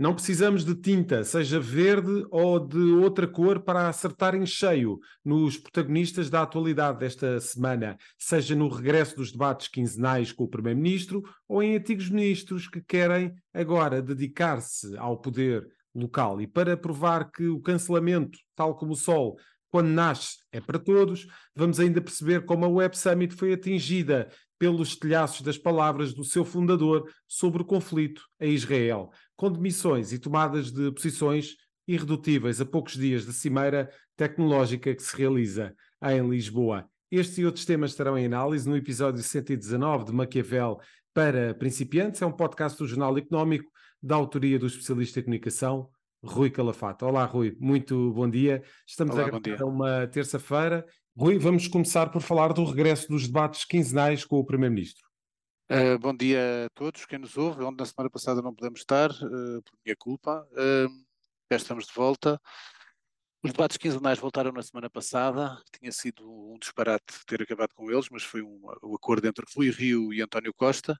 Não precisamos de tinta, seja verde ou de outra cor, para acertar em cheio nos protagonistas da atualidade desta semana, seja no regresso dos debates quinzenais com o Primeiro-Ministro ou em antigos ministros que querem agora dedicar-se ao poder local. E para provar que o cancelamento, tal como o Sol, quando nasce é para todos, vamos ainda perceber como a Web Summit foi atingida pelos telhaços das palavras do seu fundador sobre o conflito em Israel, com demissões e tomadas de posições irredutíveis a poucos dias da cimeira tecnológica que se realiza em Lisboa. Estes e outros temas estarão em análise no episódio 119 de Maquiavel para principiantes. É um podcast do Jornal Económico da autoria do especialista em comunicação Rui Calafato. Olá, Rui, muito bom dia. Estamos Olá, a gravar uma terça-feira. Rui, vamos começar por falar do regresso dos debates quinzenais com o Primeiro-Ministro. Uh, bom dia a todos, quem nos ouve, onde na semana passada não pudemos estar, uh, por minha culpa. Uh, já estamos de volta. Os debates quinzenais voltaram na semana passada, tinha sido um disparate ter acabado com eles, mas foi um, um acordo entre Rui Rio e António Costa.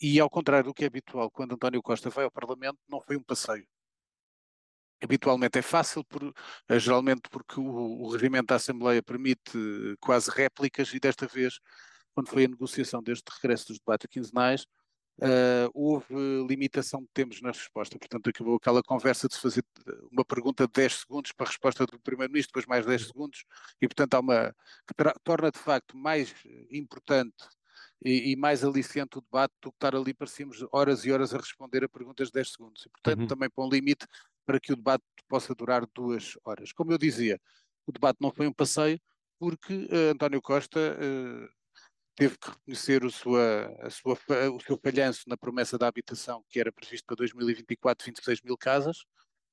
E ao contrário do que é habitual, quando António Costa vai ao Parlamento, não foi um passeio habitualmente é fácil, por, eh, geralmente porque o, o regimento da Assembleia permite quase réplicas e desta vez, quando foi a negociação deste regresso dos debates quinzenais, uh, houve limitação de tempos na resposta. Portanto, acabou aquela conversa de se fazer uma pergunta de 10 segundos para a resposta do Primeiro-Ministro, depois mais 10 segundos, e portanto há uma que torna de facto mais importante e, e, mais aliciante o debate do que estar ali, parecíamos horas e horas a responder a perguntas de 10 segundos. E, portanto, uhum. também põe um limite para que o debate possa durar duas horas. Como eu dizia, o debate não foi um passeio, porque uh, António Costa uh, teve que reconhecer o, sua, sua, o seu falhanço na promessa da habitação, que era previsto para 2024 26 mil casas,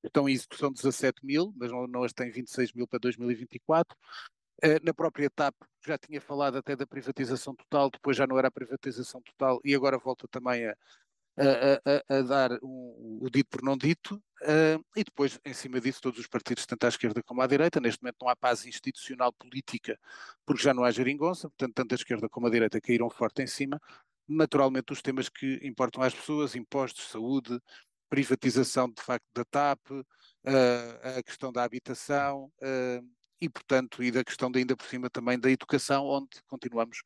estão em execução 17 mil, mas não, não as tem 26 mil para 2024. Uh, na própria TAP já tinha falado até da privatização total, depois já não era a privatização total e agora volta também a, a, a, a dar o dito por não dito, uh, e depois, em cima disso, todos os partidos, tanto à esquerda como à direita, neste momento não há paz institucional política, porque já não há geringonça, portanto, tanto a esquerda como a direita caíram forte em cima. Naturalmente, os temas que importam às pessoas, impostos, saúde, privatização de facto da TAP, uh, a questão da habitação, uh, e portanto, e da questão de, ainda por cima também da educação, onde continuamos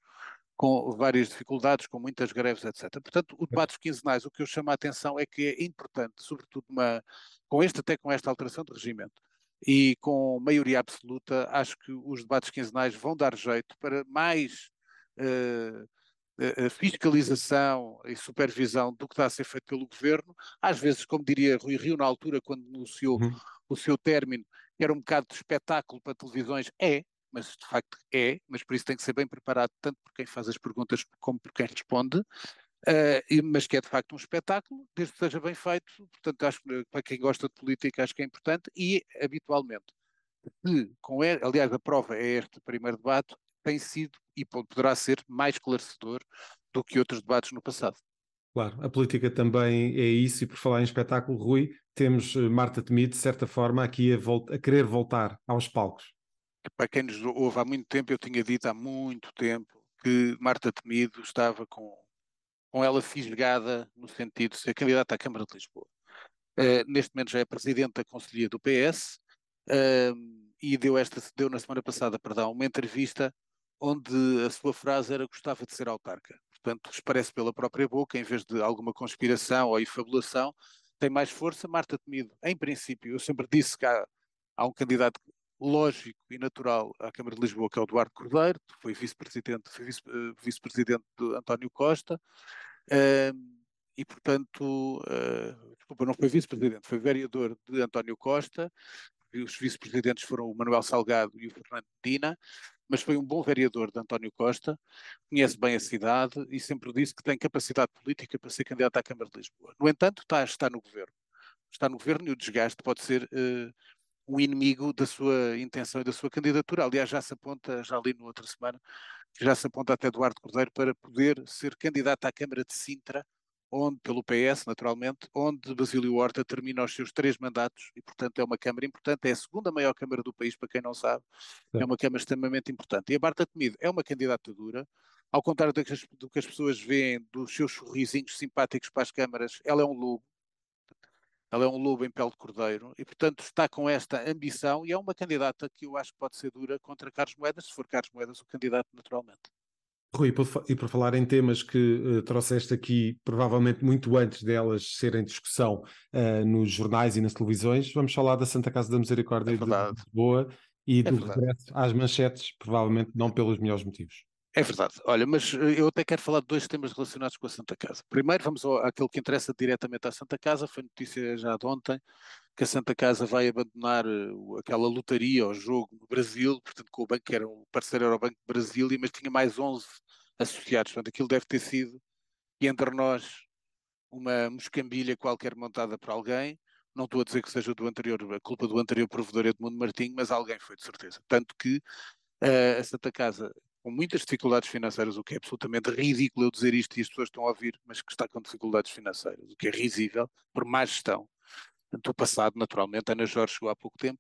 com várias dificuldades, com muitas greves, etc. Portanto, o debate quinzenais, o que eu chamo a atenção é que é importante, sobretudo uma, com este, até com esta alteração de regimento, e com maioria absoluta, acho que os debates quinzenais vão dar jeito para mais uh, fiscalização e supervisão do que está a ser feito pelo governo. Às vezes, como diria Rui Rio na altura, quando anunciou uhum. o seu término, era um bocado de espetáculo para televisões, é, mas de facto é, mas por isso tem que ser bem preparado tanto por quem faz as perguntas como por quem responde, uh, mas que é de facto um espetáculo, desde que seja bem feito, portanto acho que para quem gosta de política acho que é importante e habitualmente, se, com, aliás a prova é este primeiro debate, tem sido e poderá ser mais esclarecedor do que outros debates no passado. Claro, a política também é isso, e por falar em espetáculo, Rui, temos eh, Marta Temido, de certa forma, aqui a, a querer voltar aos palcos para quem nos ouve há muito tempo, eu tinha dito há muito tempo que Marta Temido estava com, com ela fisgada no sentido de ser candidata à Câmara de Lisboa. Uh, neste momento já é presidente da Conselhia do PS uh, e deu, esta, deu na semana passada, perdão, uma entrevista onde a sua frase era gostava de ser autarca. Portanto, parece pela própria boca, em vez de alguma conspiração ou infabulação, tem mais força. Marta Temido, em princípio, eu sempre disse que há, há um candidato lógico e natural à Câmara de Lisboa, que é o Eduardo Cordeiro, que foi vice-presidente foi eh, de António Costa, uh, e portanto, uh, desculpa, não foi vice-presidente, foi vereador de António Costa, os vice-presidentes foram o Manuel Salgado e o Fernando Medina, mas foi um bom vereador de António Costa, conhece bem a cidade e sempre disse que tem capacidade política para ser candidato à Câmara de Lisboa. No entanto, está, está no governo. Está no governo e o desgaste pode ser uh, um inimigo da sua intenção e da sua candidatura. Aliás, já se aponta, já li no outra semana, já se aponta até Eduardo Cordeiro para poder ser candidato à Câmara de Sintra, onde, pelo PS, naturalmente, onde Basílio Horta termina os seus três mandatos e, portanto, é uma Câmara importante, é a segunda maior Câmara do país, para quem não sabe, é, uma Câmara extremamente importante. E a Barta Temido é uma candidata dura, ao contrário do que, as, do que as pessoas veem dos seus sorrisinhos simpáticos para as câmaras, ela é um lobo, ela é um lobo em pele de cordeiro e, portanto, está com esta ambição e é uma candidata que eu acho que pode ser dura contra Carlos Moedas, se for Carlos Moedas o candidato, naturalmente. Rui, e por falar em temas que uh, trouxeste aqui, provavelmente muito antes delas serem discussão uh, nos jornais e nas televisões, vamos falar da Santa Casa da Misericórdia é de Lisboa e é do verdade. regresso às manchetes, provavelmente não pelos melhores motivos. É verdade. Olha, mas eh, eu até quero falar de dois temas relacionados com a Santa Casa. Primeiro, vamos ao, àquilo que interessa diretamente à Santa Casa. Foi notícia já de ontem que a Santa Casa vai abandonar uh, aquela lotaria ou jogo no Brasil, portanto, com o banco que era um parceiro era o Banco de Brasília, mas tinha mais 11 associados. Portanto, aquilo deve ter sido, entre nós, uma moscambilha qualquer montada por alguém. Não estou a dizer que seja do anterior, a culpa do anterior provedor Edmundo Martinho, mas alguém foi de certeza. Tanto que uh, a Santa Casa com muitas dificuldades financeiras, o que é absolutamente ridículo eu dizer isto e as pessoas estão a ouvir, mas que está com dificuldades financeiras, o que é risível, por má gestão. Do passado, naturalmente, Ana Jorge chegou há pouco tempo,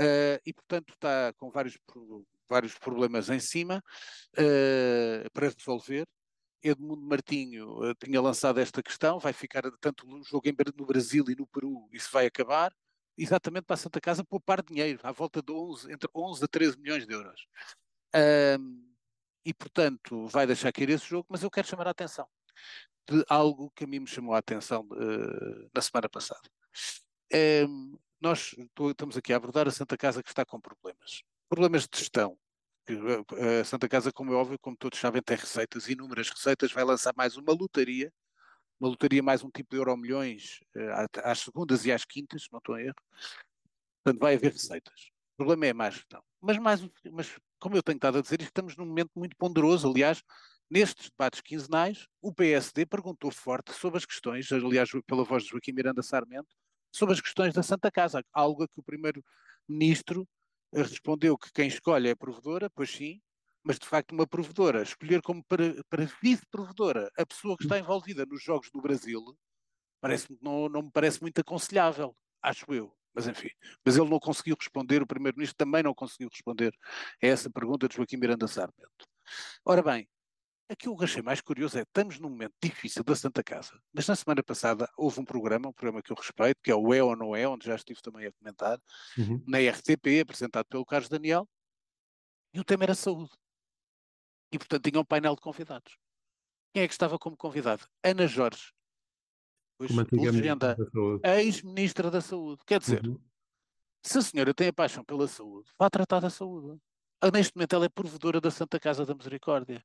uh, e portanto está com vários, vários problemas em cima uh, para resolver. Edmundo Martinho uh, tinha lançado esta questão, vai ficar tanto no jogo no Brasil e no Peru, isso vai acabar, exatamente para a Santa Casa poupar dinheiro, à volta de 11, entre 11 a 13 milhões de euros e, portanto, vai deixar cair esse jogo, mas eu quero chamar a atenção de algo que a mim me chamou a atenção uh, na semana passada. Um, nós tô, estamos aqui a abordar a Santa Casa que está com problemas. Problemas de gestão. Eh, a Santa Casa, como é óbvio, como todos sabem, tem receitas, inúmeras receitas, vai lançar mais uma lotaria, uma lotaria mais um tipo de euro milhões uh, às segundas e às quintas, não estou a erro. Portanto, vai haver receitas. O problema é a má gestão. Mas, mais, mas como eu tenho estado a dizer, estamos num momento muito ponderoso. Aliás, nestes debates quinzenais, o PSD perguntou forte sobre as questões, aliás, pela voz de Joaquim Miranda Sarmento, sobre as questões da Santa Casa, algo a que o primeiro-ministro eh, respondeu que quem escolhe é a provedora, pois sim, mas de facto uma provedora, escolher como para, para vice-provedora a pessoa que está envolvida nos Jogos do Brasil, parece não, não me parece muito aconselhável, acho eu. Mas enfim, mas ele não conseguiu responder, o Primeiro-Ministro também não conseguiu responder a essa pergunta de Joaquim Miranda Sarmento. Ora bem, aquilo que eu achei mais curioso é estamos num momento difícil da Santa Casa, mas na semana passada houve um programa, um programa que eu respeito, que é o É ou Não É, onde já estive também a comentar, uhum. na RTP, apresentado pelo Carlos Daniel, e o tema era saúde. E portanto tinha um painel de convidados. Quem é que estava como convidado? Ana Jorge, Pois, legenda, ex-ministra da Saúde. Quer dizer, uhum. se a senhora tem a paixão pela saúde, vá tratar da saúde. Ah, neste momento ela é provedora da Santa Casa da Misericórdia.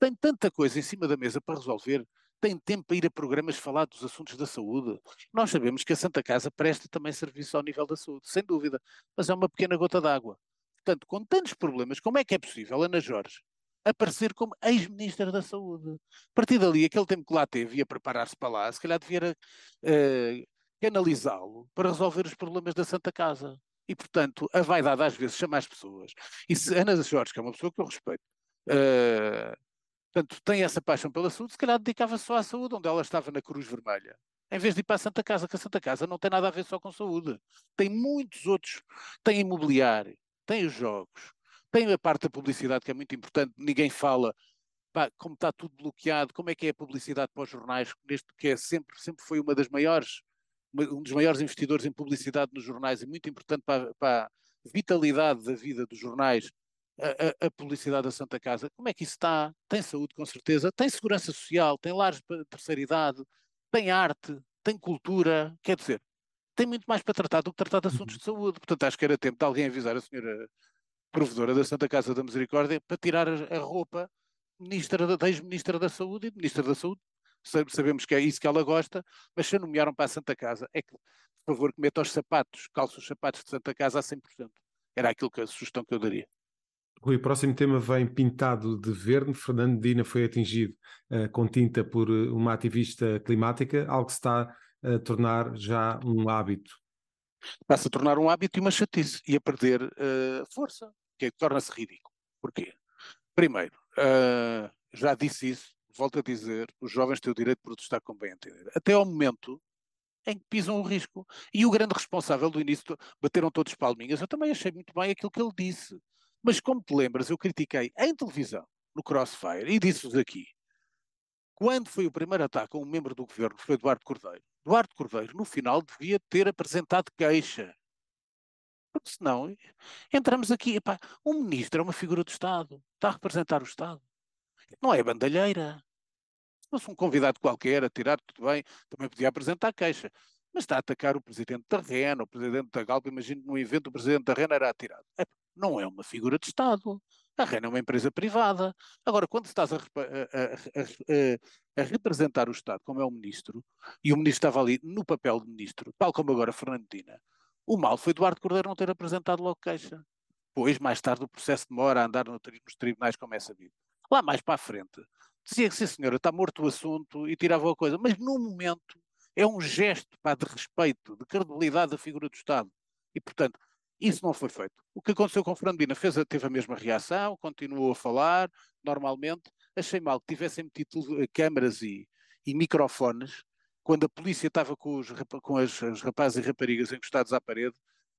Tem tanta coisa em cima da mesa para resolver, tem tempo para ir a programas falar dos assuntos da saúde. Nós sabemos que a Santa Casa presta também serviço ao nível da saúde, sem dúvida, mas é uma pequena gota d'água. Portanto, com tantos problemas, como é que é possível, Ana Jorge, aparecer como ex-ministra da Saúde. A partir dali, aquele tempo que lá teve, ia preparar-se para lá, se calhar devia uh, canalizá-lo para resolver os problemas da Santa Casa. E, portanto, a vaidade às vezes chama as pessoas. E se Ana Jorge, que é uma pessoa que eu respeito, uh, portanto, tem essa paixão pela saúde, se calhar dedicava só à saúde, onde ela estava na Cruz Vermelha. Em vez de ir para a Santa Casa, que a Santa Casa não tem nada a ver só com saúde. Tem muitos outros, tem imobiliário, tem os jogos, tem a parte da publicidade que é muito importante, ninguém fala pá, como está tudo bloqueado, como é que é a publicidade para os jornais, neste que é sempre, sempre foi uma das maiores, um dos maiores investidores em publicidade nos jornais e muito importante para, para a vitalidade da vida dos jornais, a, a, a, publicidade da Santa Casa, como é que isso está? Tem saúde, com certeza, tem segurança social, tem lares de terceira idade, tem arte, tem cultura, quer dizer, tem muito mais para tratar do que tratar de assuntos uhum. de saúde. Portanto, acho que era tempo de alguém avisar a senhora provedora da Santa Casa da Misericórdia para tirar a roupa ministra da, ex-ministra da Saúde e ministra da Saúde. Sabemos que é isso que ela gosta, mas se a nomearam para a Santa Casa, é que, por favor, que meta os sapatos, calça os sapatos de Santa Casa a 100%. Era aquilo que a sugestão que eu daria. Rui, o próximo tema vem pintado de verde. Fernando Dina foi atingido uh, com tinta por eh, uma ativista climática, algo que se está a tornar já um hábito. Passa a tornar um hábito e uma chatice e a perder uh, força que torna-se ridículo. Porquê? Primeiro, uh, já disse isso, volto a dizer, os jovens têm o direito de protestar com bem entender. Até ao momento em que pisam o risco. E o grande responsável do início, bateram todos palminhas, eu também achei muito bem aquilo que ele disse. Mas como te lembras, eu critiquei em televisão, no Crossfire, e disse-vos aqui, quando foi o primeiro ataque a um membro do governo, foi Eduardo Cordeiro, Duarte Cordeiro, no final, devia ter apresentado queixa. Porque senão entramos aqui. Epá, um ministro é uma figura do Estado, está a representar o Estado. Não é bandalheira. Se fosse um convidado qualquer a tirar, tudo bem, também podia apresentar queixa. Mas está a atacar o presidente da REN, o presidente da Galpa. Imagino que num evento o presidente da REN era atirado. É, não é uma figura de Estado. A REN é uma empresa privada. Agora, quando estás a, a, a, a, representar o Estado, como é o ministro, e o ministro estava ali no papel de ministro, tal como agora Fernandina, o mal foi Eduardo Cordeiro não ter apresentado logo queixa. Pois, mais tarde, o processo demora a andar nos tribunais, como é sabido. Lá mais para a frente, dizia que, sim senhora, está morto o assunto e tirava a coisa. Mas, no momento, é um gesto pá, de respeito, de credibilidade da figura do Estado. E, portanto, isso não foi feito. O que aconteceu com Fernandina fez, teve a mesma reação, continuou a falar normalmente. Achei mal que tivessem metido eh, câmaras e, e microfones quando a polícia estava com os, com as, rapazes e raparigas encostados à parede,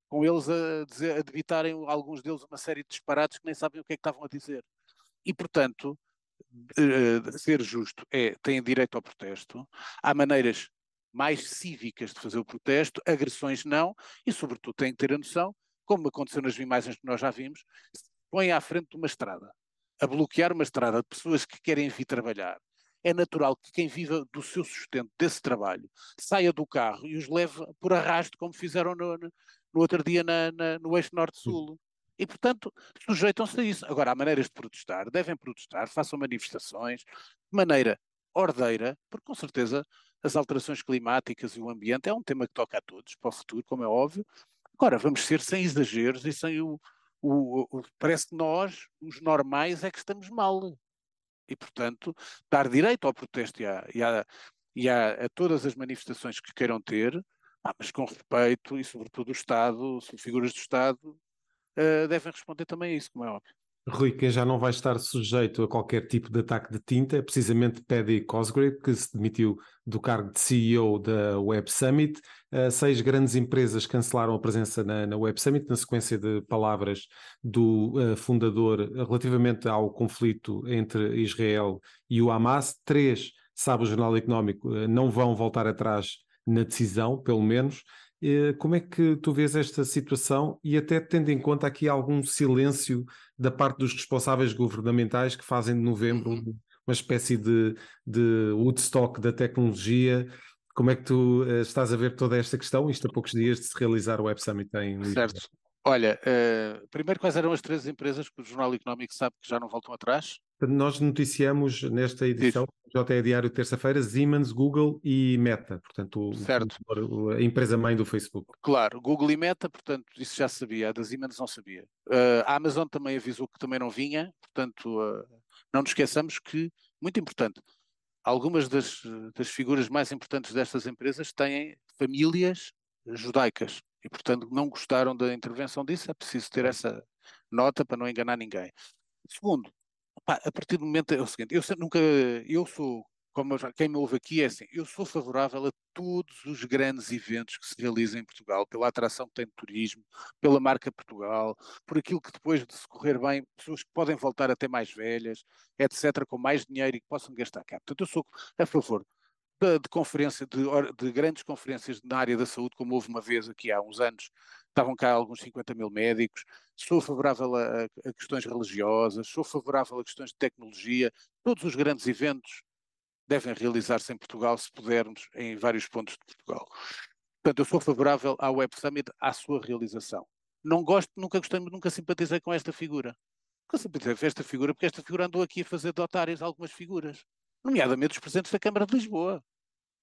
com eles a, dizer, a debitarem alguns deles uma série de disparates que nem sabem o que é que estavam a dizer. E, portanto, uh, ser justo é, têm direito ao protesto, há maneiras mais cívicas de fazer o protesto, agressões não, e sobretudo têm que ter a noção como aconteceu nas imagens que nós já vimos, se põe à frente de uma estrada, a bloquear uma estrada de pessoas que querem vir trabalhar. É natural que quem viva do seu sustento, desse trabalho, saia do carro e os leve por arrasto, como fizeram no, no outro dia na, na, no eixo norte-sul. E, portanto, sujeitam-se a isso. Agora, há maneiras de protestar, devem protestar, façam manifestações de maneira ordeira, porque com certeza as alterações climáticas e o ambiente é um tema que toca a todos para o futuro, como é óbvio, Agora, vamos ser sem exageros e sem o, o, o, Parece que nós, os normais, é que estamos mal. E, portanto, dar direito ao protesto e, a, e, a, e a, a, todas as manifestações que queiram ter, ah, mas com respeito e, sobretudo, o Estado, figuras do Estado, uh, devem responder também a isso, como é óbvio. Rui, quem já não vai estar sujeito a qualquer tipo de ataque de tinta é precisamente Paddy Cosgrave, que se demitiu do cargo de CEO da Web Summit. Uh, seis grandes empresas cancelaram a presença na, na Web Summit, na sequência de palavras do uh, fundador relativamente ao conflito entre Israel e o Hamas. Três, sabe o Jornal Económico, uh, não vão voltar atrás na decisão, pelo menos. Como é que tu vês esta situação e até tendo em conta aqui algum silêncio da parte dos responsáveis governamentais que fazem de novembro uhum. uma espécie de, de Woodstock da tecnologia? Como é que tu uh, estás a ver toda esta questão, isto a poucos dias de se realizar o Web Summit em? Certo. Olha, uh, primeiro quais eram as três empresas que o Jornal Económico sabe que já não voltam atrás? Nós noticiamos nesta edição, Isso. JE Diário, terça-feira, Siemens, Google e Meta, portanto, o, a empresa-mãe do Facebook. Claro, Google e Meta, portanto, isso já sabia, a da Siemens não sabia. Uh, a Amazon também avisou que também não vinha, portanto, uh, não nos esqueçamos que, muito importante, algumas das, das figuras mais importantes destas empresas têm famílias judaicas e, portanto, não gostaram da intervenção disso, é preciso ter essa nota para não enganar ninguém. Segundo, Pá, a partir do momento é o seguinte, eu nunca, eu sou, como quem me ouve aqui é assim, eu sou favorável a todos os grandes eventos que se realizam em Portugal, pela atração que tem de turismo, pela marca Portugal, por aquilo que depois de se correr bem, pessoas que podem voltar até mais velhas, etc., com mais dinheiro e que possam gastar cá. Portanto, eu sou a favor de, de conferência, de, de, grandes conferências na área da saúde, como houve uma vez aqui há uns anos, estavam cá alguns 50 mil médicos, sou favorável a, a, questões religiosas, sou favorável a questões de tecnologia, todos os grandes eventos devem realizar-se em Portugal, se pudermos, em vários pontos de Portugal. Portanto, eu sou favorável à Web Summit, à sua realização. Não gosto, nunca gostei, nunca simpatizei com esta figura. Nunca simpatizei com esta figura, porque esta figura andou aqui a fazer de otários algumas figuras nomeadamente os presidentes da Câmara de Lisboa.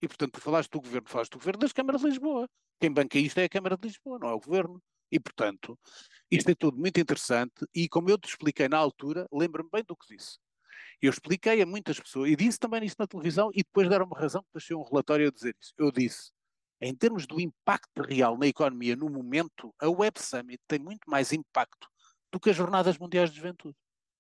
E, portanto, tu falaste do governo, falaste do governo das câmaras de Lisboa. Quem banca isto é a Câmara de Lisboa, não é o governo. E, portanto, isto é tudo muito interessante. E, como eu te expliquei na altura, lembra-me bem do que disse. Eu expliquei a muitas pessoas, e disse também isso na televisão, e depois deram-me razão que deixei um relatório a dizer isso. Eu disse, em termos do impacto real na economia no momento, a Web Summit tem muito mais impacto do que as Jornadas Mundiais de Juventude.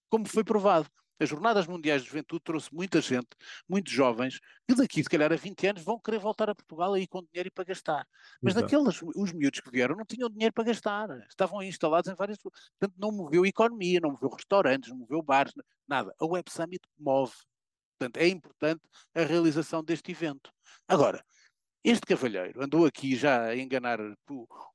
Como foi provado. As Jornadas Mundiais de Juventude trouxe muita gente, muitos jovens, que daqui, se calhar, a 20 anos vão querer voltar a Portugal aí com dinheiro para gastar. Mas Exato. naqueles, os miúdos que vieram não tinham dinheiro para gastar. Estavam instalados em várias. Portanto, não moveu economia, não moveu restaurantes, não moveu bares, nada. A Web Summit move. Portanto, é importante a realização deste evento. Agora, Este cavalheiro andou aqui já a enganar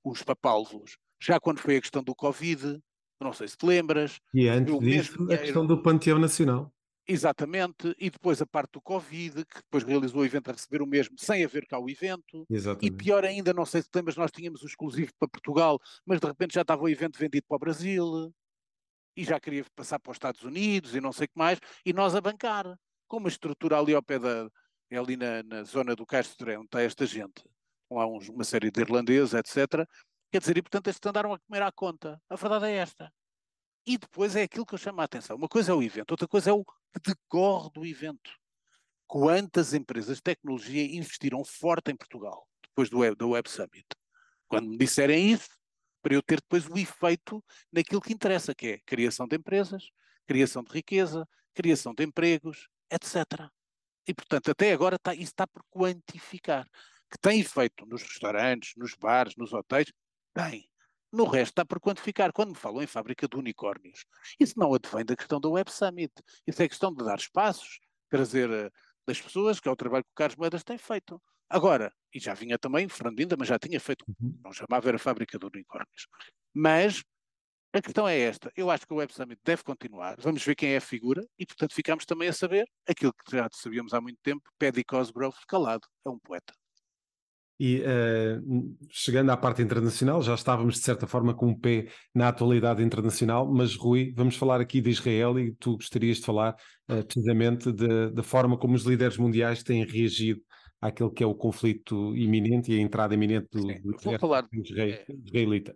os papalvos, já quando foi a questão do Covid, não sei se te lembras. E antes disso, a questão do Panteão Nacional. Exatamente, e depois a parte do Covid, que depois realizou o evento a receber o mesmo, sem haver cá o evento. Exatamente. E pior ainda, não sei se te lembras, nós tínhamos o exclusivo para Portugal, mas de repente já estava o evento vendido para o Brasil, e já queria passar para os Estados Unidos e não sei o que mais, e nós a bancar, com uma estrutura ali ao pé da, ali na, na zona do Castro onde está esta gente, lá uns, uma série de irlandeses, etc. Quer dizer, e portanto estes andaram a comer à conta. A verdade é esta. E depois é aquilo que eu chamo a atenção. Uma coisa é o evento, outra coisa é o que decorre do evento. Quantas empresas de tecnologia investiram forte em Portugal depois do Web, do Web Summit? Quando me disserem isso, para eu ter depois o efeito naquilo que interessa, que é criação de empresas, criação de riqueza, criação de empregos, etc. E, portanto, até agora está, isso está por quantificar. Que tem efeito nos restaurantes, nos bares, nos hotéis, tem. No resto está por quantificar. Quando me falam em fábrica de unicórnios, isso não advém da questão do Web Summit. Isso é questão de dar espaços, trazer uh, das pessoas, que é o trabalho que o Carlos Moedas tem feito. Agora, e já vinha também, Fernandinda, mas já tinha feito, uhum. não chamava, era fábrica de unicórnios. Mas a questão é esta. Eu acho que o Web Summit deve continuar. Vamos ver quem é a figura e, portanto, ficamos também a saber aquilo que já sabíamos há muito tempo. Paddy Cosgrove, calado, é um poeta. E uh, chegando à parte internacional, já estávamos de certa forma com um pé na atualidade internacional, mas Rui, vamos falar aqui de Israel e tu gostarias de falar uh, precisamente da forma como os líderes mundiais têm reagido àquele que é o conflito iminente e a entrada iminente do, Sim, do exército falar, israelita.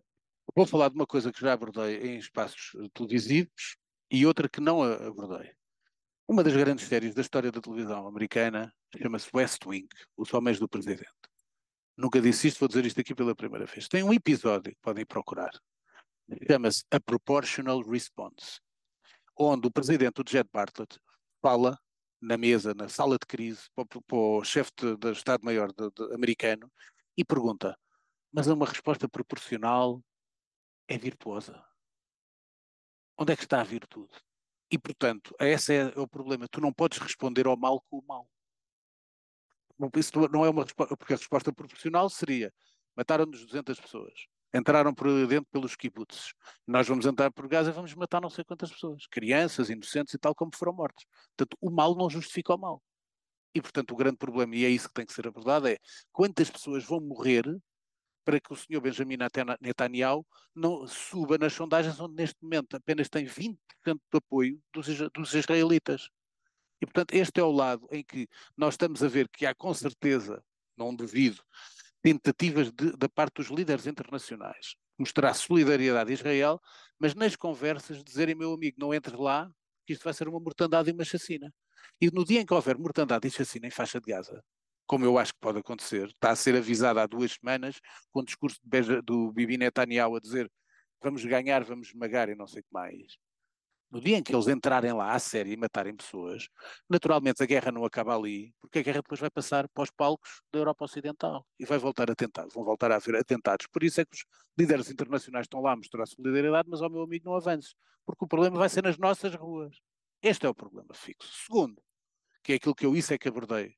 Vou falar de uma coisa que já abordei em espaços eh, televisivos e outra que não abordei. Uma das grandes séries da história da televisão americana chama-se West Wing, Os Homens do Presidente. Nunca disse isto, vou dizer isto aqui pela primeira vez. Tem um episódio que podem procurar. Chama-se A Proportional Response, onde o presidente, o Jet Bartlett, fala na mesa, na sala de crise, para, para o chefe do Estado-Maior americano e pergunta: mas é uma resposta proporcional é virtuosa. Onde é que está a virtude? E, portanto, esse é o problema. Tu não podes responder ao mal com o mal. Isso não é uma resposta, porque a resposta proporcional seria mataram-nos 200 pessoas, entraram por dentro pelos kibbutz, nós vamos entrar por Gaza e vamos matar não sei quantas pessoas, crianças, inocentes e tal, como foram mortos. Portanto, o mal não justifica o mal. E, portanto, o grande problema, e é isso que tem que ser abordado, é quantas pessoas vão morrer para que o senhor Benjamin Netanyahu não suba nas sondagens onde neste momento apenas tem 20% de apoio dos, dos israelitas. E, portanto, este é o lado em que nós estamos a ver que há com certeza, não duvido, tentativas de, da parte dos líderes internacionais mostrar solidariedade a Israel, mas nas conversas dizerem, meu amigo, não entres lá, que isto vai ser uma mortandade e uma chacina. E no dia em que houver mortandade e chacina em faixa de Gaza, como eu acho que pode acontecer, está a ser avisada há duas semanas, com o discurso do Bibi Netanyahu a dizer vamos ganhar, vamos esmagar e não sei o que mais. No dia em que eles entrarem lá à série e matarem pessoas, naturalmente a guerra não acaba ali, porque a guerra depois vai passar para os palcos da Europa Ocidental e vai voltar a tentar, vão voltar a haver atentados. Por isso é que os líderes internacionais estão lá a mostrar solidariedade, mas ao meu amigo não avance, porque o problema vai ser nas nossas ruas. Este é o problema fixo. Segundo, que é aquilo que eu isso é que abordei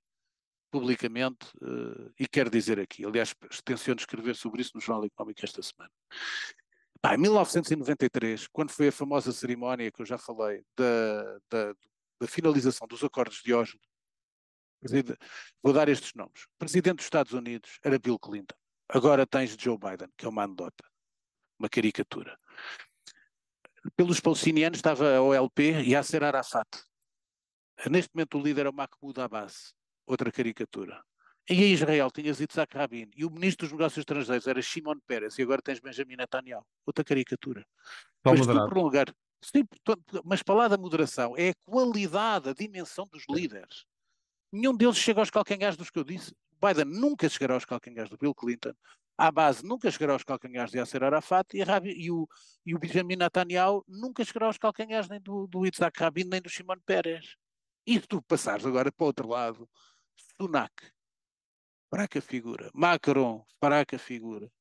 publicamente uh, e quero dizer aqui. Aliás, tenciono escrever sobre isso no Jornal Económico esta semana. Pá, em 1993, quando foi a famosa cerimónia que eu já falei da, da, da finalização dos acordos de Oslo, vou dar estes nomes. O presidente dos Estados Unidos era Bill Clinton. Agora tens Joe Biden, que é uma anedota, uma caricatura. Pelos palestinianos estava a OLP e Yasser Arafat. Neste momento o líder é o Mahmoud Abbas outra caricatura. E em Israel tinhas Yitzhak Rabin e o ministro dos negócios estrangeiros era Shimon Peres e agora tens Benjamin Netanyahu. Outra caricatura. Mas tu prolongar. Sim, mas para lá da moderação é a qualidade, a dimensão dos líderes. Nenhum deles chega aos calcanhares dos que eu disse. Biden nunca chegará aos calcanhares do Bill Clinton. A base nunca chegará aos calcanhares de Yasser Arafat e, Rabi, e, o, e o Benjamin Netanyahu nunca chegará aos calcanhares nem do, do Yitzhak Rabin nem do Shimon Peres. E se tu passares agora para o outro lado, Sunak, fraca figura. Macron, fraca figura.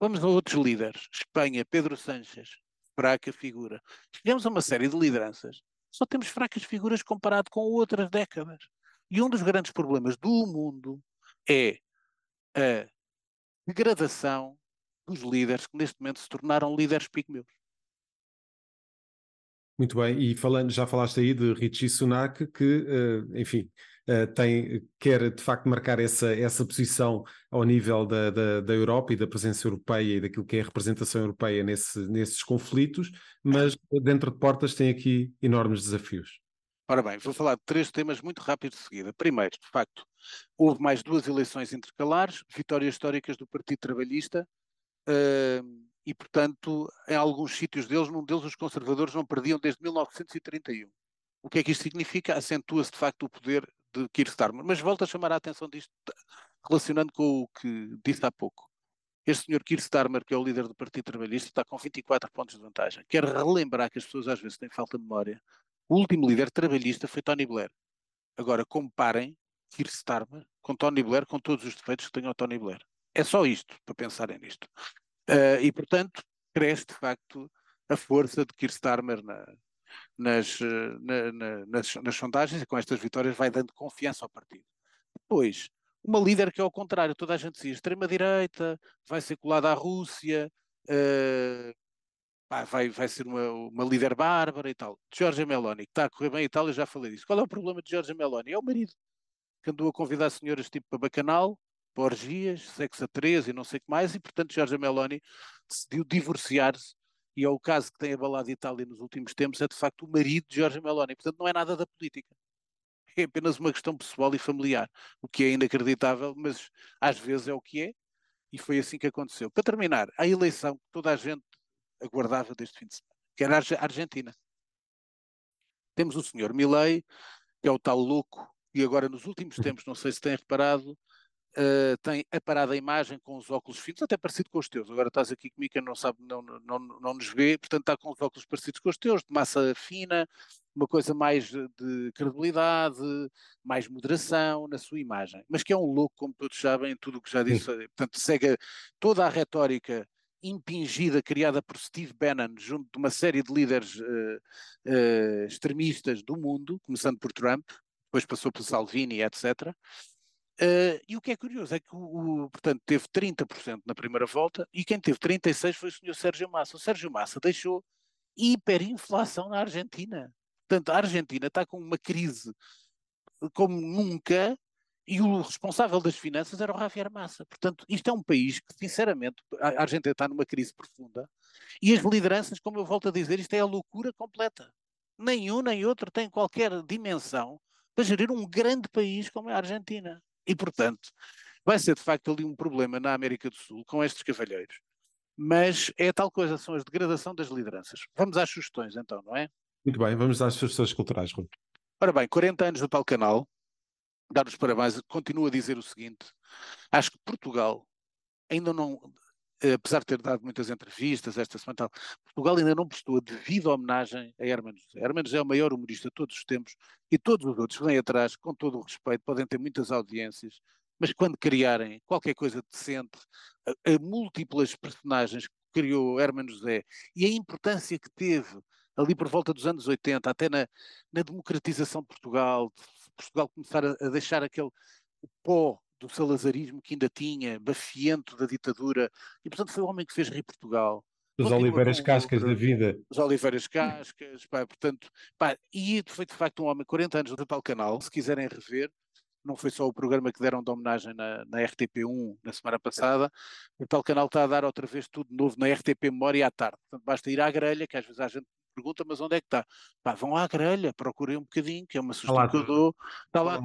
Vamos a outros líderes. Espanha, Pedro Sánchez, fraca figura. Chegamos a uma série de lideranças. Só temos fracas figuras comparado com outras décadas. E um dos grandes problemas do mundo é a degradação dos líderes que neste momento se tornaram líderes pigmeus. Muito bem, e falando, já falaste aí de Richie Sunak, que, uh, enfim, tem, quer de facto marcar essa, essa posição ao nível da, da, da, Europa e da presença europeia e daquilo que é a representação europeia nesse, nesses conflitos, mas dentro de portas tem aqui enormes desafios. Ora bem, vou falar de três temas muito rápido de seguida. Primeiro, de facto, houve mais duas eleições intercalares, vitórias históricas do Partido Trabalhista, uh, e, portanto, em alguns sítios deles, num deles os conservadores não perdiam desde 1931. O que é que isto significa? Acentua-se, de facto, o poder de Keir Starmer. Mas volto a chamar a atenção disto, relacionando com o que disse há pouco. Este senhor Keir Starmer, que é o líder do Partido Trabalhista, está com 24 pontos de vantagem. Quero relembrar que as pessoas às vezes têm falta de memória. O último líder trabalhista foi Tony Blair. Agora, comparem Keir Starmer com Tony Blair, com todos os defeitos que tem o Tony Blair. É só isto, para pensarem nisto. Uh, e, portanto, cresce de facto a força de Keir Starmer na, nas, na, na, nas, nas, sondagens e com estas vitórias vai dando confiança ao partido. Depois, uma líder que é ao contrário, toda a gente dizia extrema-direita, vai ser colada à Rússia, uh, vai, vai ser uma, uma líder bárbara e tal. Giorgia Meloni, que está a correr bem e tal, eu já falei disso. Qual é o problema de Giorgia Meloni? É o marido, que andou a convidar senhoras tipo para bacanal, para orgias, sexo a três e não sei o que mais, e portanto Giorgia Meloni decidiu divorciar-se, e é o caso que tem abalado a Itália nos últimos tempos, é de facto o marido de Giorgia Meloni, portanto não é nada da política. É apenas uma questão pessoal e familiar, o que é inacreditável, mas às vezes é o que é, e foi assim que aconteceu. Para terminar, a eleição que toda a gente aguardava deste fim de semana, que era a Argentina. Temos o senhor Milley, que é o tal louco, e agora nos últimos tempos, não sei se têm reparado, Uh, tem aparado a imagem com os óculos finos, até parecido com os teus. Agora estás aqui comigo, que não sabe, não, não, não nos vê, portanto está com os óculos parecidos com os teus, de massa fina, uma coisa mais de credibilidade, mais moderação na sua imagem. Mas que é um louco, como todos sabem, tudo o que já disse. Sim. Portanto, segue toda a retórica impingida, criada por Steve Bannon, junto de uma série de líderes uh, uh, extremistas do mundo, começando por Trump, depois passou por Salvini, etc. Uh, e o que é curioso é que, o, o, portanto, teve 30% na primeira volta e quem teve 36% foi o senhor Sérgio Massa. O Sérgio Massa deixou hiperinflação na Argentina. Portanto, a Argentina está com uma crise como nunca e o responsável das finanças era o Javier Massa. Portanto, isto é um país que, sinceramente, a Argentina está numa crise profunda e as lideranças, como eu volto a dizer, isto é a loucura completa. Nenhum nem outro tem qualquer dimensão para gerir um grande país como é a Argentina. E, portanto, vai ser de facto ali um problema na América do Sul com estes cavalheiros. Mas é tal coisa, são as degradação das lideranças. Vamos às sugestões então, não é? Muito bem, vamos às sugestões culturais, Rui. Ora bem, 40 anos do tal canal, dar os parabéns, continuo a dizer o seguinte, acho que Portugal ainda não, apesar de ter dado muitas entrevistas esta semana, tal, Portugal ainda não prestou a devida homenagem a Herman José. Herman José é o maior humorista de todos os tempos e todos os outros que vêm atrás, com todo o respeito, podem ter muitas audiências, mas quando criarem qualquer coisa decente, a, a múltiplas personagens que criou Herman José e a importância que teve ali por volta dos anos 80, até na, na democratização de Portugal, de Portugal começar a, a deixar aquele pó do salazarismo que ainda tinha, bafiento da ditadura, e portanto foi o homem que fez rir Portugal. Os Oliveiras Cascas da vida. Os Oliveiras Cascas, pá, portanto, pá, e foi de facto um homem, 40 anos no tal canal, se quiserem rever, não foi só o programa que deram de homenagem na, na RTP1 na semana passada, o tal canal está a dar outra vez tudo novo na RTP Memória à tarde, portanto basta ir à grelha, que às vezes a gente pergunta, mas onde é que está? Pá, vão à grelha, procurem um bocadinho, que é uma sugestão que eu dou. Está lá.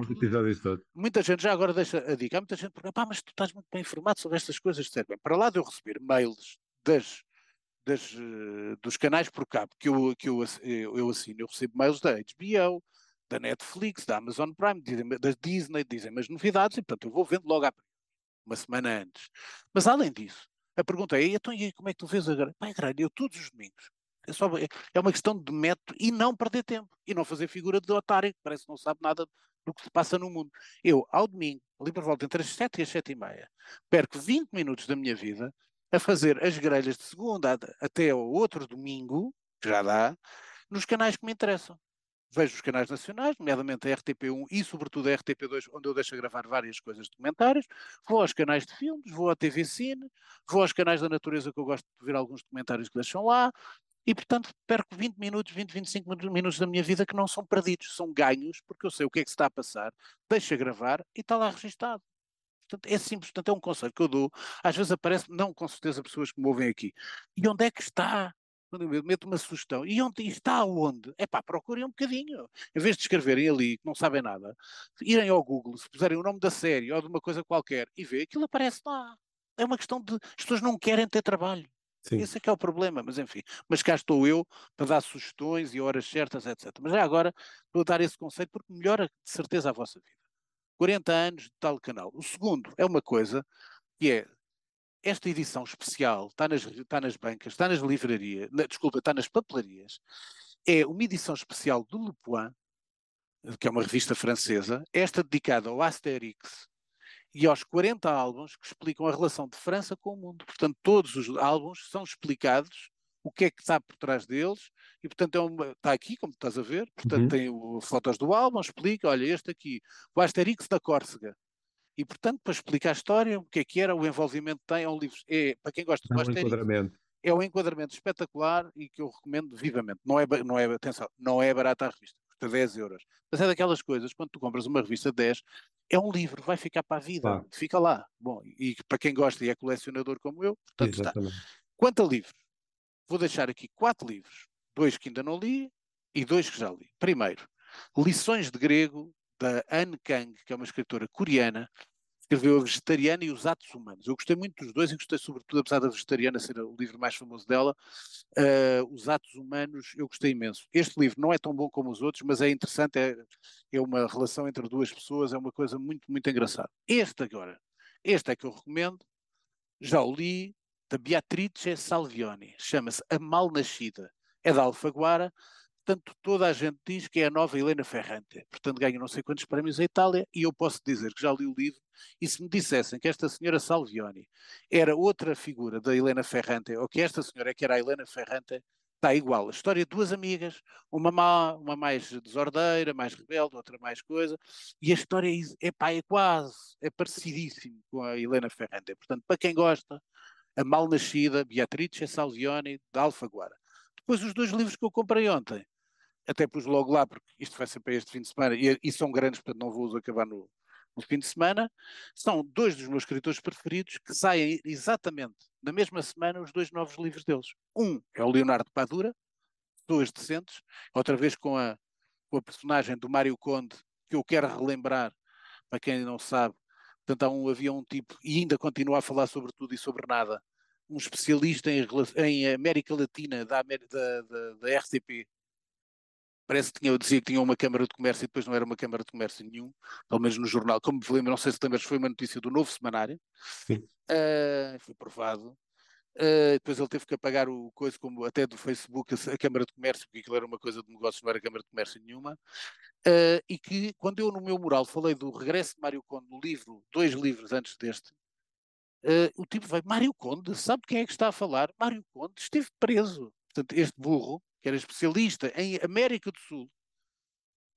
Muita gente já agora deixa a dica. Há muita gente que pergunta, pá, mas tu estás muito bem informado sobre estas coisas, bem. Para lá de eu receber mails das, das, uh, dos canais por cabo que eu, que eu, eu, assino, eu recebo mails da HBO, da Netflix, da Amazon Prime, da Disney, dizem as novidades, e portanto eu vou vendo logo à uma semana antes. Mas além disso, a pergunta é, então e como é que tu vês a grelha? Pá, a grelha, eu todos os domingos é, só, é uma questão de método e não perder tempo. E não fazer figura de otário, que parece que não sabe nada do que se passa no mundo. Eu, ao domingo, ali por volta entre as 7 e as 7 e meia, perco 20 minutos da minha vida a fazer as grelhas de segunda até ao outro domingo, que já dá, nos canais que me interessam. vejo os canais nacionais, nomeadamente a RTP1 e sobretudo a RTP2, onde eu deixo gravar várias coisas documentários, vou aos canais de filmes, vou à TV Cine, vou aos canais da natureza que eu gosto de ver alguns documentários que deixam lá, e portanto perco 20 minutos, 20, 25 minutos da minha vida que não são perdidos, são ganhos, porque eu sei o que é que se está a passar, deixa gravar e está lá registado. Portanto, é simples, portanto, é um conselho que eu dou. Às vezes aparece, não com certeza, pessoas que me ouvem aqui. E onde é que está? Eu meto uma sugestão, e onde está onde? É pá, procurem um bocadinho. Em vez de escreverem ali, que não sabem nada, irem ao Google, se puserem o nome da série ou de uma coisa qualquer e ver, aquilo aparece lá. É uma questão de. As pessoas não querem ter trabalho. Sim. Esse é que é o problema, mas enfim. Mas cá estou eu para dar sugestões e horas certas, etc. Mas já agora a dar esse conceito porque melhora de certeza a vossa vida. 40 anos de tal canal. O segundo é uma coisa que é esta edição especial, está nas, está nas bancas, está nas livrarias, na, desculpa, está nas papelarias, é uma edição especial do Le Point, que é uma revista francesa, esta dedicada ao Asterix, e aos 40 álbuns que explicam a relação de França com o mundo. Portanto, todos os álbuns são explicados o que é que está por trás deles, e portanto é uma, está aqui, como estás a ver, portanto uhum. tem o, fotos do álbum, explica, olha, este aqui, o Asterix da Córcega. E portanto, para explicar a história, o que é que era, o envolvimento tem, é um livro, é, para quem gosta do é um Asterix, enquadramento. é um enquadramento espetacular e que eu recomendo vivamente. Não é, não é, atenção, não é barata a revista, custa 10 euros. Mas é daquelas coisas, quando tu compras uma revista de 10, é um livro, vai ficar para a vida, fica lá. Bom, e para quem gosta e é colecionador como eu, portanto Exatamente. está. Quanto a livros, vou deixar aqui quatro livros, dois que ainda não li e dois que já li. Primeiro, Lições de Grego, da Anne Kang, que é uma escritora coreana, escreveu A Vegetariana e os Atos Humanos. Eu gostei muito dos dois e gostei sobretudo, apesar da Vegetariana ser o livro mais famoso dela, uh, Os Atos Humanos eu gostei imenso. Este livro não é tão bom como os outros, mas é interessante, é, é uma relação entre duas pessoas, é uma coisa muito, muito engraçada. Este agora, este é que eu recomendo, já o li, da Beatrice Salvioni, chama-se A Mal Nascida. É da Alfaguara, portanto toda a gente diz que é a nova Helena Ferrante. Portanto ganha não sei quantos prémios a Itália e eu posso dizer que já li o livro e se me dissessem que esta senhora Salvioni era outra figura da Helena Ferrante ou que esta senhora é que era a Helena Ferrante, está igual. A história de duas amigas, uma má, uma mais desordeira, mais rebelde, outra mais coisa, e a história é, pá, é quase, é parecidíssimo com a Helena Ferrante. Portanto, para quem gosta, a Mal-Nascida, Beatrice Salvioni, da Alfaguara. Depois os dois livros que eu comprei ontem, até pus logo lá, porque isto vai ser para este fim de semana, e, e são grandes, portanto não vou-os acabar no, no fim de semana, são dois dos meus escritores preferidos que saem exatamente na mesma semana os dois novos livros deles. Um é o Leonardo Padura, Duas Decentes, outra vez com a, com a personagem do Mário Conde, que eu quero relembrar, para quem não sabe, Portanto, um, havia um tipo, e ainda continua a falar sobre tudo e sobre nada, um especialista em, em América Latina da, da, da, da RCP. Parece que tinha, dizia que tinha uma Câmara de Comércio e depois não era uma Câmara de Comércio nenhum, pelo menos no jornal. Como me lembro, não sei se lembras, foi uma notícia do novo semanário. Sim. Uh, foi provado. Uh, depois ele teve que apagar o coisa como até do Facebook, a Câmara de Comércio, porque aquilo era uma coisa de negócios, não era Câmara de Comércio nenhuma. Uh, e que quando eu no meu mural falei do regresso de Mário Conde no livro, dois livros antes deste, uh, o tipo veio, Mário Conde, sabe quem é que está a falar? Mário Conde esteve preso. Portanto, este burro, que era especialista em América do Sul,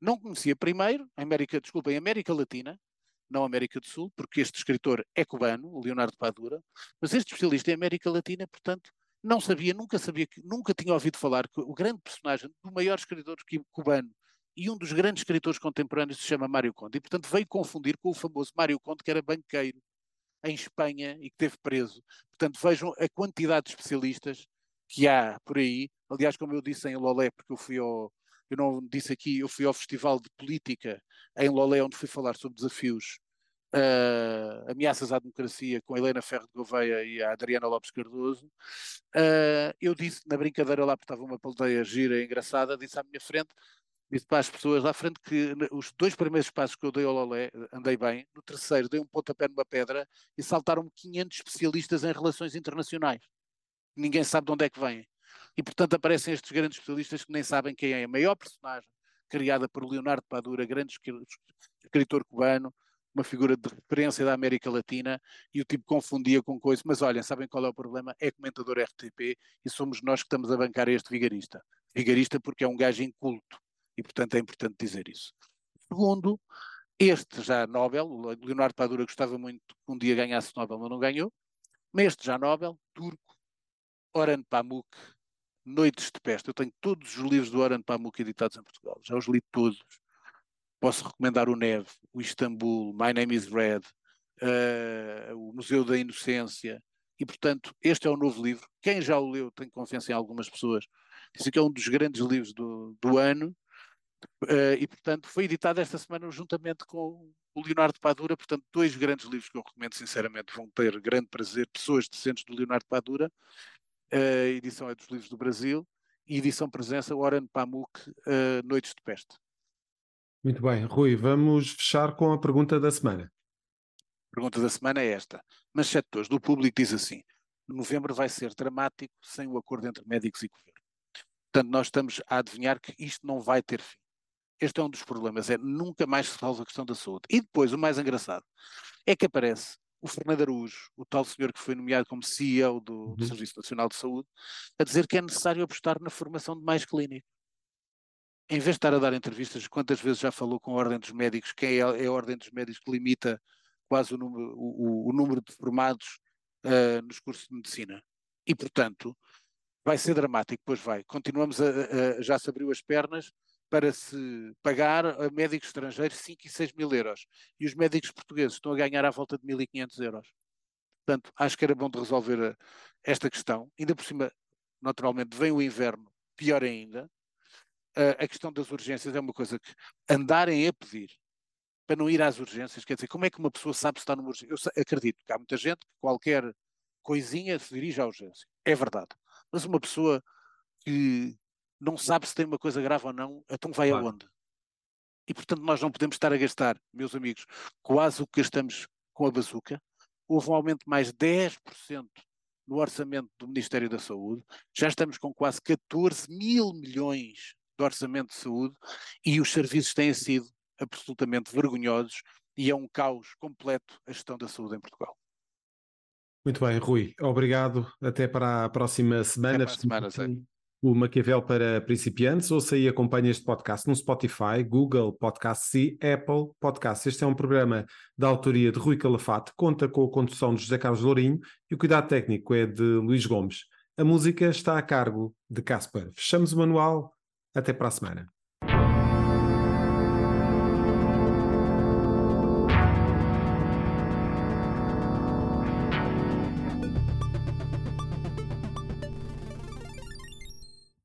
não conhecia primeiro, América, desculpa, em América Latina, não América do Sul, porque este escritor é cubano, o Leonardo Padura, mas este especialista em América Latina, portanto, não sabia, nunca sabia, nunca tinha ouvido falar que o grande personagem do maior escritor cubano e um dos grandes escritores contemporâneos se chama Mário Conde, e portanto veio confundir com o famoso Mário Conde, que era banqueiro em Espanha e que esteve preso. Portanto, vejam a quantidade de especialistas que há por aí. Aliás, como eu disse em Lolé, porque eu fui ao, eu não disse aqui, eu fui ao Festival de Política em Lolé, onde fui falar sobre desafios, uh, ameaças à democracia com a Helena Ferro de Gouveia e a Adriana Lopes Cardoso. Uh, eu disse na brincadeira lá, porque estava uma plateia gira e engraçada, disse à minha frente, disse para as pessoas lá à frente que os dois primeiros passos que eu dei ao Lolé, andei bem, no terceiro dei um pontapé numa pedra e saltaram 500 especialistas em relações internacionais. Ninguém sabe de onde é que vêm. E, portanto, aparecem estes grandes especialistas que nem sabem quem é a maior personagem criada por Leonardo Padura, grande escritor cubano, uma figura de referência da América Latina, e o tipo confundia com coisa. Mas olhem, sabem qual é o problema? É comentador RTP e somos nós que estamos a bancar este vigarista. Vigarista porque é um gajo inculto e, portanto, é importante dizer isso. Segundo, este já Nobel, Leonardo Padura gostava muito que um dia ganhasse Nobel, mas não ganhou, mas este já Nobel, turco, Orhan Pamuk, Noites de Peste. Eu tenho todos os livros do Orhan Pamuk editados em Portugal, já os li todos. Posso recomendar o Neve, o Istambul, My Name is Red, uh, o Museu da Inocência, e portanto este é o novo livro. Quem já o leu, tenho confiança em algumas pessoas, disse que é um dos grandes livros do, do ano, uh, e portanto foi editado esta semana juntamente com o Leonardo Padura, portanto dois grandes livros que eu recomendo sinceramente, vão ter grande prazer, pessoas decentes do Leonardo Padura, a edição é dos livros do Brasil, e edição presença Oran Pamuk, uh, Noites de Peste. Muito bem, Rui, vamos fechar com a pergunta da semana. A pergunta da semana é esta. Mas setores do público diz assim: novembro vai ser dramático sem o acordo entre médicos e governo. Portanto, nós estamos a adivinhar que isto não vai ter fim. Este é um dos problemas, é nunca mais se resolve a questão da saúde. E depois, o mais engraçado, é que aparece o Fernando Araújo, o tal senhor que foi nomeado como CEO do, do uhum. Serviço Nacional de Saúde, a dizer que é necessário apostar na formação de mais clínicos. Em vez de estar a dar entrevistas, quantas vezes já falou com a Ordem dos Médicos, quem é, é a Ordem dos Médicos que limita quase o número, o, o número de formados uh, nos cursos de medicina. E, portanto, vai ser dramático, pois vai. Continuamos a, a, já se abriu as pernas para se pagar a médicos estrangeiros 5 e 6 mil euros. E os médicos portugueses estão a ganhar à volta de 1.500 euros. Portanto, acho que era bom de resolver a, esta questão. Ainda por cima, naturalmente, vem o inverno, pior ainda. A questão das urgências é uma coisa que andarem a pedir para não ir às urgências, quer dizer, como é que uma pessoa sabe se está numa urgência? Eu acredito que há muita gente que qualquer coisinha se dirige à urgência. É verdade. Mas uma pessoa que não sabe se tem uma coisa grave ou não, então vai claro. aonde? E portanto nós não podemos estar a gastar, meus amigos, quase o que gastamos com a bazuca. Houve um aumento de mais 10% no orçamento do Ministério da Saúde. Já estamos com quase 14 mil milhões de orçamento de saúde e os serviços têm sido absolutamente vergonhosos e é um caos completo a gestão da saúde em Portugal. Muito bem, Rui. Obrigado. Até para a próxima semana. Até para a semana, o Maquiavel para principiantes, ouça e acompanhe este podcast no Spotify, Google Podcasts e Apple Podcasts. Este é um programa da autoria de Rui Calafate, conta com a condução de José Carlos Lourinho e o cuidado técnico é de Luís Gomes. A música está a cargo de Casper. Fechamos o manual. Até para a semana.